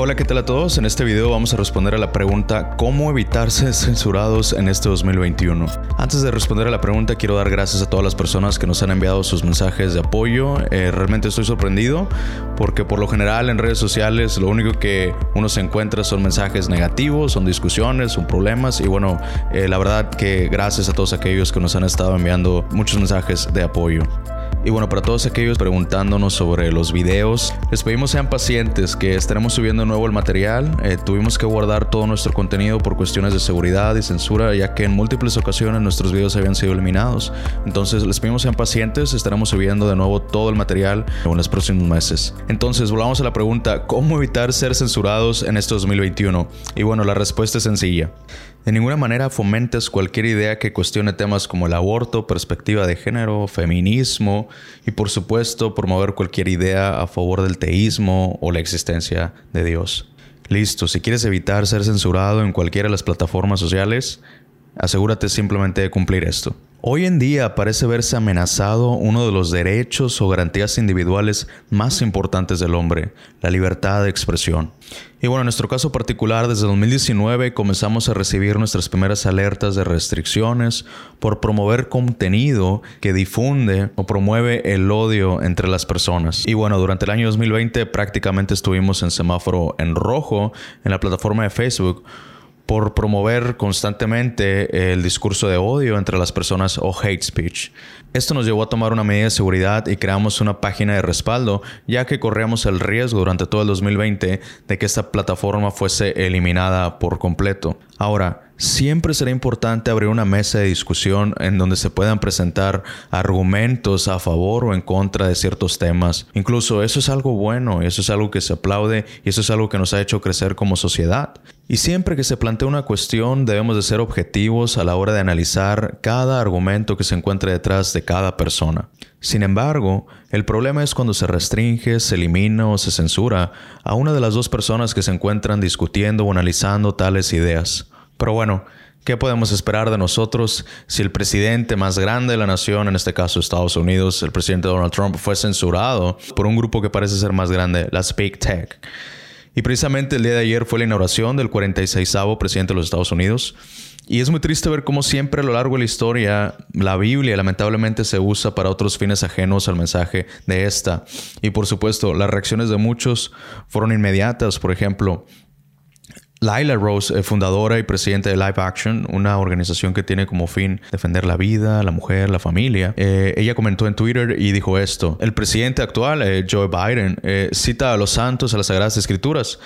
Hola, ¿qué tal a todos? En este video vamos a responder a la pregunta ¿Cómo evitar ser censurados en este 2021? Antes de responder a la pregunta quiero dar gracias a todas las personas que nos han enviado sus mensajes de apoyo. Eh, realmente estoy sorprendido porque por lo general en redes sociales lo único que uno se encuentra son mensajes negativos, son discusiones, son problemas y bueno, eh, la verdad que gracias a todos aquellos que nos han estado enviando muchos mensajes de apoyo. Y bueno, para todos aquellos preguntándonos sobre los videos, les pedimos sean pacientes que estaremos subiendo nuevo el material. Eh, tuvimos que guardar todo nuestro contenido por cuestiones de seguridad y censura, ya que en múltiples ocasiones nuestros videos habían sido eliminados. Entonces les pedimos sean pacientes, estaremos subiendo de nuevo todo el material en los próximos meses. Entonces volvamos a la pregunta, ¿cómo evitar ser censurados en este 2021? Y bueno, la respuesta es sencilla. De ninguna manera fomentes cualquier idea que cuestione temas como el aborto, perspectiva de género, feminismo y por supuesto promover cualquier idea a favor del teísmo o la existencia de Dios. Listo, si quieres evitar ser censurado en cualquiera de las plataformas sociales, asegúrate simplemente de cumplir esto. Hoy en día parece verse amenazado uno de los derechos o garantías individuales más importantes del hombre, la libertad de expresión. Y bueno, en nuestro caso particular, desde 2019 comenzamos a recibir nuestras primeras alertas de restricciones por promover contenido que difunde o promueve el odio entre las personas. Y bueno, durante el año 2020 prácticamente estuvimos en semáforo en rojo en la plataforma de Facebook por promover constantemente el discurso de odio entre las personas o hate speech. Esto nos llevó a tomar una medida de seguridad y creamos una página de respaldo, ya que corríamos el riesgo durante todo el 2020 de que esta plataforma fuese eliminada por completo. Ahora, siempre será importante abrir una mesa de discusión en donde se puedan presentar argumentos a favor o en contra de ciertos temas. Incluso eso es algo bueno, eso es algo que se aplaude y eso es algo que nos ha hecho crecer como sociedad. Y siempre que se plantea una cuestión debemos de ser objetivos a la hora de analizar cada argumento que se encuentre detrás de cada persona. Sin embargo, el problema es cuando se restringe, se elimina o se censura a una de las dos personas que se encuentran discutiendo o analizando tales ideas. Pero bueno, ¿qué podemos esperar de nosotros si el presidente más grande de la nación, en este caso Estados Unidos, el presidente Donald Trump, fue censurado por un grupo que parece ser más grande, las Big Tech? Y precisamente el día de ayer fue la inauguración del 46 presidente de los Estados Unidos. Y es muy triste ver cómo siempre a lo largo de la historia la Biblia lamentablemente se usa para otros fines ajenos al mensaje de esta. Y por supuesto, las reacciones de muchos fueron inmediatas. Por ejemplo, Laila Rose, eh, fundadora y presidenta de Live Action, una organización que tiene como fin defender la vida, la mujer, la familia, eh, ella comentó en Twitter y dijo esto, el presidente actual, eh, Joe Biden, cita a los santos, a las Sagradas Escrituras,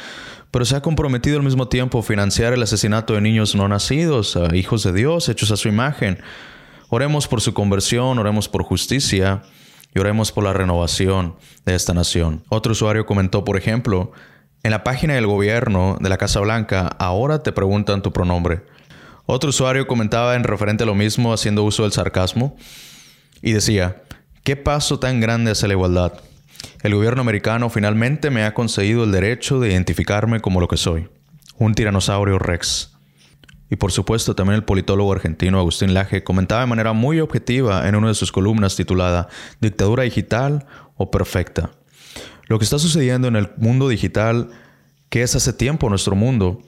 pero se ha comprometido al mismo tiempo a financiar el asesinato de niños no nacidos, hijos de Dios, hechos a su imagen. Oremos por su conversión, oremos por justicia y oremos por la renovación de esta nación. Otro usuario comentó, por ejemplo, en la página del gobierno de la Casa Blanca ahora te preguntan tu pronombre. Otro usuario comentaba en referente a lo mismo haciendo uso del sarcasmo y decía, ¿qué paso tan grande hacia la igualdad? El gobierno americano finalmente me ha concedido el derecho de identificarme como lo que soy, un tiranosaurio rex. Y por supuesto también el politólogo argentino Agustín Laje comentaba de manera muy objetiva en una de sus columnas titulada Dictadura digital o perfecta. Lo que está sucediendo en el mundo digital, que es hace tiempo nuestro mundo,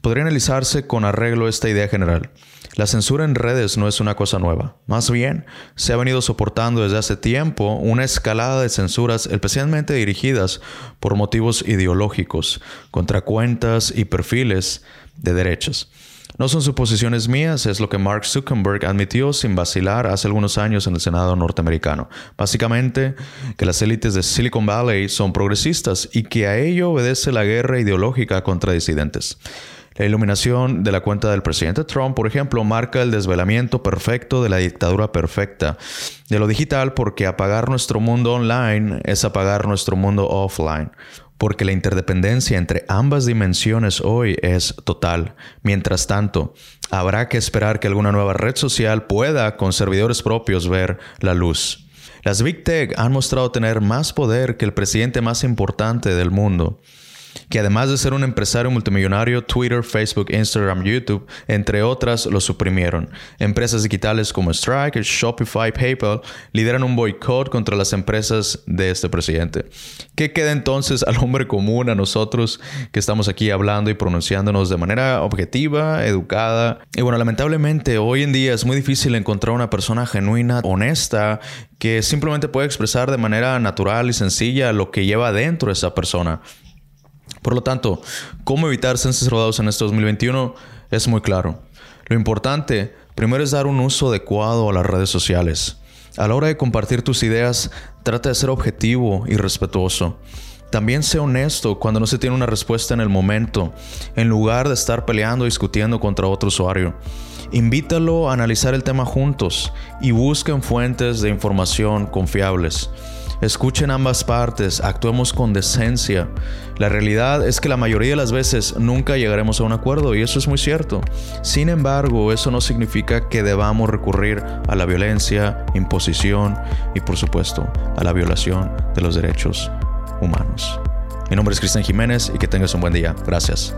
podría analizarse con arreglo esta idea general. La censura en redes no es una cosa nueva. Más bien, se ha venido soportando desde hace tiempo una escalada de censuras especialmente dirigidas por motivos ideológicos contra cuentas y perfiles de derechos. No son suposiciones mías, es lo que Mark Zuckerberg admitió sin vacilar hace algunos años en el Senado norteamericano. Básicamente, que las élites de Silicon Valley son progresistas y que a ello obedece la guerra ideológica contra disidentes. La iluminación de la cuenta del presidente Trump, por ejemplo, marca el desvelamiento perfecto de la dictadura perfecta de lo digital porque apagar nuestro mundo online es apagar nuestro mundo offline porque la interdependencia entre ambas dimensiones hoy es total. Mientras tanto, habrá que esperar que alguna nueva red social pueda, con servidores propios, ver la luz. Las Big Tech han mostrado tener más poder que el presidente más importante del mundo. Que además de ser un empresario multimillonario, Twitter, Facebook, Instagram, YouTube, entre otras, lo suprimieron. Empresas digitales como Stripe, Shopify, PayPal lideran un boicot contra las empresas de este presidente. ¿Qué queda entonces al hombre común, a nosotros que estamos aquí hablando y pronunciándonos de manera objetiva, educada? Y bueno, lamentablemente hoy en día es muy difícil encontrar una persona genuina, honesta, que simplemente puede expresar de manera natural y sencilla lo que lleva dentro de esa persona. Por lo tanto, cómo evitar ser rodados en este 2021 es muy claro. Lo importante, primero es dar un uso adecuado a las redes sociales. A la hora de compartir tus ideas, trata de ser objetivo y respetuoso. También sé honesto cuando no se tiene una respuesta en el momento, en lugar de estar peleando o discutiendo contra otro usuario. Invítalo a analizar el tema juntos y busquen fuentes de información confiables. Escuchen ambas partes, actuemos con decencia. La realidad es que la mayoría de las veces nunca llegaremos a un acuerdo y eso es muy cierto. Sin embargo, eso no significa que debamos recurrir a la violencia, imposición y por supuesto a la violación de los derechos humanos. Mi nombre es Cristian Jiménez y que tengas un buen día. Gracias.